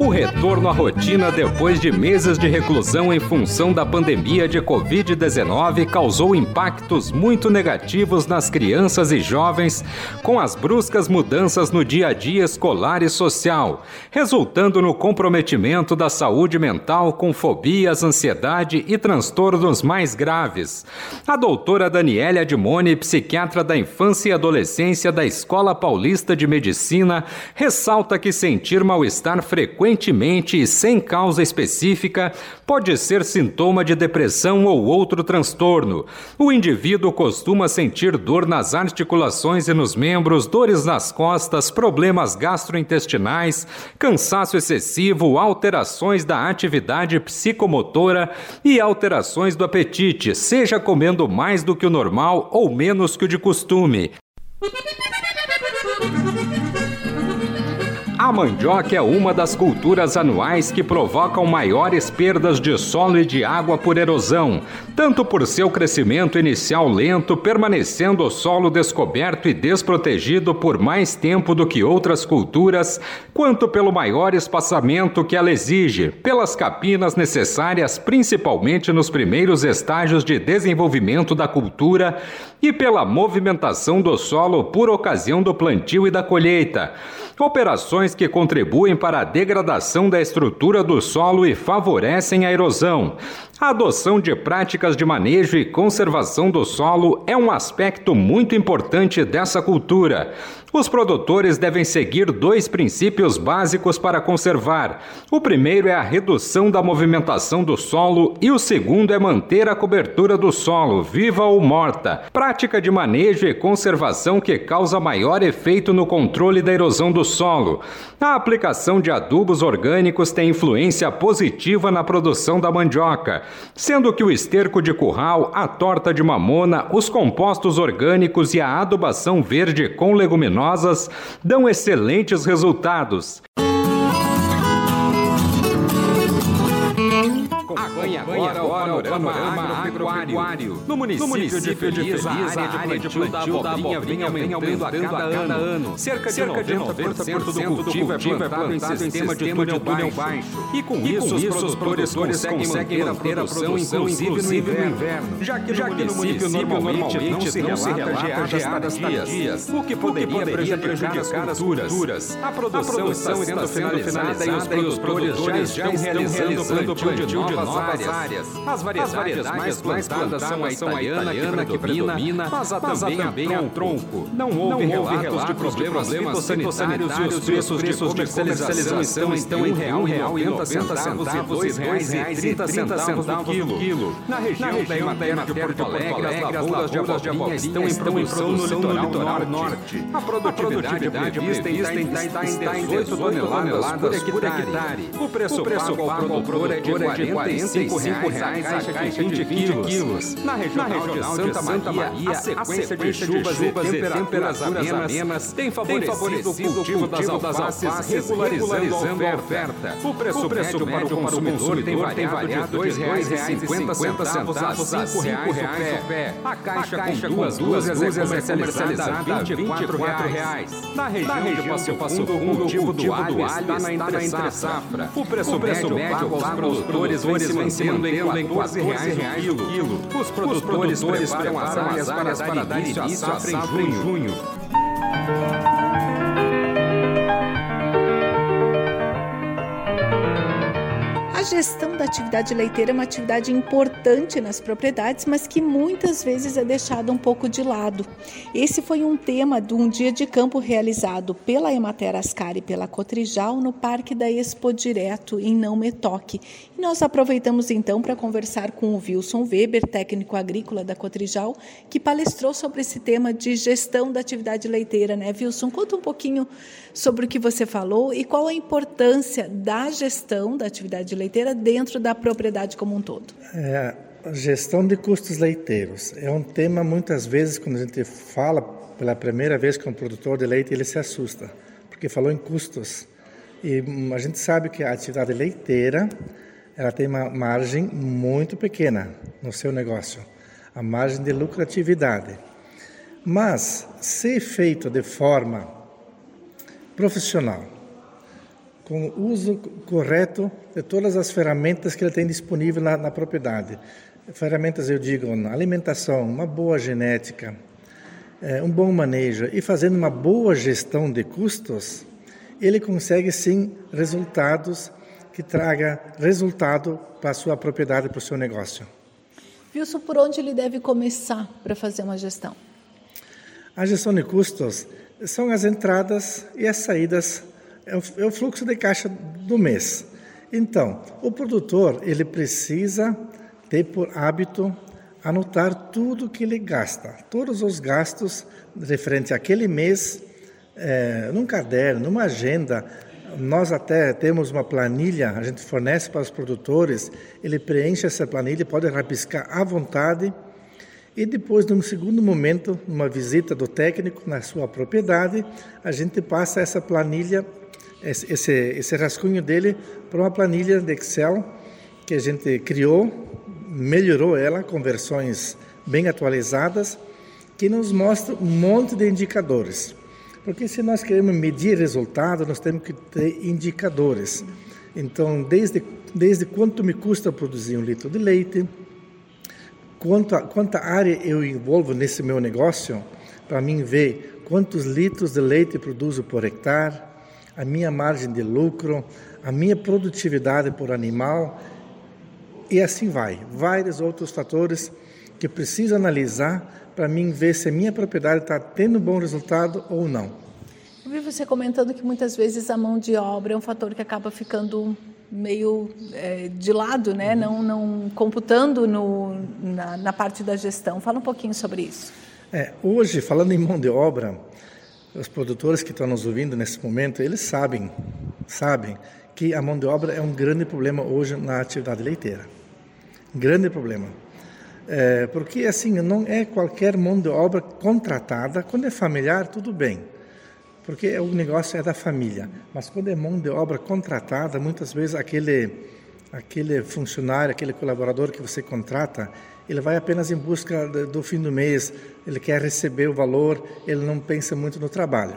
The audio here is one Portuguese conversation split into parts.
O retorno à rotina depois de meses de reclusão em função da pandemia de Covid-19 causou impactos muito negativos nas crianças e jovens, com as bruscas mudanças no dia a dia escolar e social, resultando no comprometimento da saúde mental com fobias, ansiedade e transtornos mais graves. A doutora Daniela Admone, psiquiatra da infância e adolescência da Escola Paulista de Medicina, ressalta que sentir mal-estar frequentemente e sem causa específica pode ser sintoma de depressão ou outro transtorno. O indivíduo costuma sentir dor nas articulações e nos membros, dores nas costas, problemas gastrointestinais, cansaço excessivo, alterações da atividade psicomotora e alterações do apetite, seja comendo mais do que o normal ou menos que o de costume. A mandioca é uma das culturas anuais que provocam maiores perdas de solo e de água por erosão, tanto por seu crescimento inicial lento, permanecendo o solo descoberto e desprotegido por mais tempo do que outras culturas, quanto pelo maior espaçamento que ela exige, pelas capinas necessárias principalmente nos primeiros estágios de desenvolvimento da cultura e pela movimentação do solo por ocasião do plantio e da colheita. Operações que contribuem para a degradação da estrutura do solo e favorecem a erosão. A adoção de práticas de manejo e conservação do solo é um aspecto muito importante dessa cultura. Os produtores devem seguir dois princípios básicos para conservar. O primeiro é a redução da movimentação do solo e o segundo é manter a cobertura do solo, viva ou morta. Prática de manejo e conservação que causa maior efeito no controle da erosão do solo. A aplicação de adubos orgânicos tem influência positiva na produção da mandioca, sendo que o esterco de curral, a torta de mamona, os compostos orgânicos e a adubação verde com leguminosas dão excelentes resultados. Agropecuário. No município de Feliz, a área de plantio da abobrinha vem aumentando a cada ano. Cerca de 90% do cultivo é plantado em sistema de túnel baixo. E com isso, os produtores conseguem manter a produção, inclusive no inverno. Já que no município normalmente não se relata geadas tardias, o que poderia prejudicar as culturas. A produção está sendo finalizada e os produtores já estão realizando plantio de novas áreas. As variedades mais plantadas são a italiana, que predomina, mas há também a tronco. Não houve relatos de problemas fitossanitários e os preços de comercialização estão entre R$ 1,90 centavos e R$ 2,30 centavos no quilo. Na região da Emater de Porto Alegre, as lavouras de abobrinha estão em produção no litoral norte. A produtividade prevista está em 18 toneladas por hectare. O preço pago ao produtor é de 45 reais a caixa de 20 quilos. Na regional de Santa Maria, a sequência de chuvas e temperaturas amenas tem favorecido o cultivo das alfaces, regularizando a oferta. O preço médio para o consumidor tem variado de R$ 2,50 a R$ 5,00 o pé. A caixa com duas dúzias é comercializada a 24 reais. Na região de Passo Fundo, o cultivo do alho está na entre-safra. O preço médio aos produtores vem se mantendo em 14 reais o quilo. Os produtores preparam as áreas para dar início à safra em junho. A gestão da atividade leiteira é uma atividade importante nas propriedades, mas que muitas vezes é deixada um pouco de lado. Esse foi um tema de um dia de campo realizado pela Emater Ascar e pela Cotrijal no Parque da Expo Direto, em Não Metoque. E nós aproveitamos então para conversar com o Wilson Weber, técnico agrícola da Cotrijal, que palestrou sobre esse tema de gestão da atividade leiteira, né, Wilson? Conta um pouquinho sobre o que você falou e qual a importância da gestão da atividade leiteira leiteira dentro da propriedade como um todo? É, gestão de custos leiteiros é um tema muitas vezes quando a gente fala pela primeira vez com um produtor de leite ele se assusta porque falou em custos e a gente sabe que a atividade leiteira ela tem uma margem muito pequena no seu negócio, a margem de lucratividade. Mas, se feito de forma profissional, com o uso correto de todas as ferramentas que ele tem disponível na, na propriedade, ferramentas eu digo alimentação, uma boa genética, é, um bom manejo e fazendo uma boa gestão de custos, ele consegue sim resultados que traga resultado para a sua propriedade, para o seu negócio. Wilson, por onde ele deve começar para fazer uma gestão? A gestão de custos são as entradas e as saídas, é o, é o fluxo de caixa do mês. Então, o produtor ele precisa ter por hábito anotar tudo que ele gasta, todos os gastos referente àquele mês, é, num caderno, numa agenda. Nós até temos uma planilha, a gente fornece para os produtores, ele preenche essa planilha, pode rabiscar à vontade. E depois, num segundo momento, numa visita do técnico na sua propriedade, a gente passa essa planilha, esse, esse rascunho dele, para uma planilha de Excel que a gente criou, melhorou ela com versões bem atualizadas, que nos mostra um monte de indicadores. Porque se nós queremos medir resultado, nós temos que ter indicadores. Então, desde, desde quanto me custa produzir um litro de leite, quanto, quanta área eu envolvo nesse meu negócio, para mim ver quantos litros de leite produzo por hectare, a minha margem de lucro, a minha produtividade por animal e assim vai. Vários outros fatores que preciso analisar para mim ver se a minha propriedade está tendo bom resultado ou não. Eu vi você comentando que muitas vezes a mão de obra é um fator que acaba ficando meio é, de lado, né? Uhum. Não, não computando no, na, na, parte da gestão. Fala um pouquinho sobre isso. É, hoje, falando em mão de obra, os produtores que estão nos ouvindo nesse momento, eles sabem, sabem que a mão de obra é um grande problema hoje na atividade leiteira. Grande problema. É, porque assim, não é qualquer mão de obra contratada. Quando é familiar, tudo bem, porque o negócio é da família. Mas quando é mão de obra contratada, muitas vezes aquele, aquele funcionário, aquele colaborador que você contrata, ele vai apenas em busca do fim do mês, ele quer receber o valor, ele não pensa muito no trabalho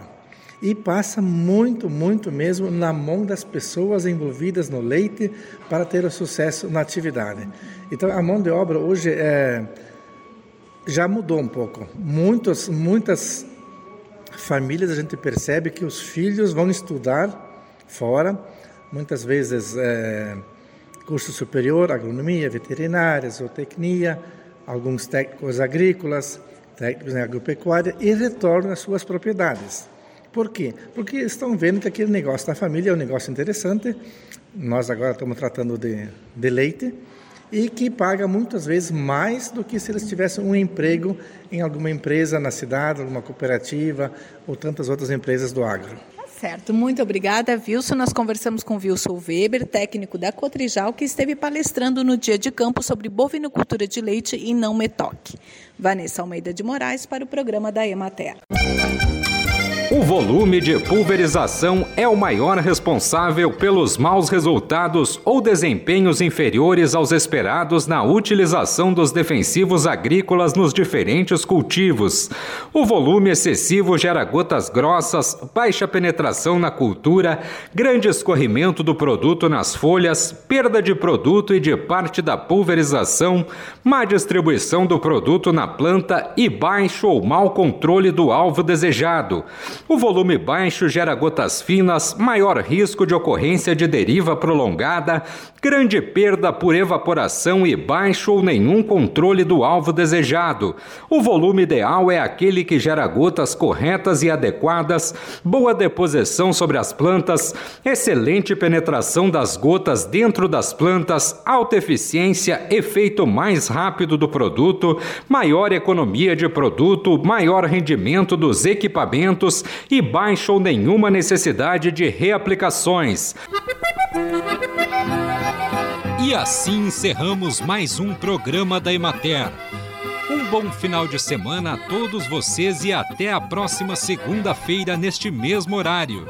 e passa muito, muito mesmo na mão das pessoas envolvidas no leite para ter o sucesso na atividade. Então, a mão de obra hoje é, já mudou um pouco. Muitos, muitas famílias a gente percebe que os filhos vão estudar fora, muitas vezes é, curso superior, agronomia, veterinária, zootecnia, alguns técnicos agrícolas, técnicos em agropecuária e retornam às suas propriedades. Por quê? Porque estão vendo que aquele negócio da família é um negócio interessante. Nós agora estamos tratando de, de leite e que paga muitas vezes mais do que se eles tivessem um emprego em alguma empresa na cidade, alguma cooperativa ou tantas outras empresas do agro. Certo, muito obrigada, Wilson. Nós conversamos com Wilson Weber, técnico da Cotrijal, que esteve palestrando no dia de campo sobre bovinocultura de leite e não metoque. Vanessa Almeida de Moraes para o programa da Emater. O volume de pulverização é o maior responsável pelos maus resultados ou desempenhos inferiores aos esperados na utilização dos defensivos agrícolas nos diferentes cultivos. O volume excessivo gera gotas grossas, baixa penetração na cultura, grande escorrimento do produto nas folhas, perda de produto e de parte da pulverização, má distribuição do produto na planta e baixo ou mau controle do alvo desejado. O volume baixo gera gotas finas, maior risco de ocorrência de deriva prolongada, grande perda por evaporação e baixo ou nenhum controle do alvo desejado. O volume ideal é aquele que gera gotas corretas e adequadas, boa deposição sobre as plantas, excelente penetração das gotas dentro das plantas, alta eficiência, efeito mais rápido do produto, maior economia de produto, maior rendimento dos equipamentos e baixa ou nenhuma necessidade de reaplicações. E assim encerramos mais um programa da Emater. Um bom final de semana a todos vocês e até a próxima segunda-feira neste mesmo horário.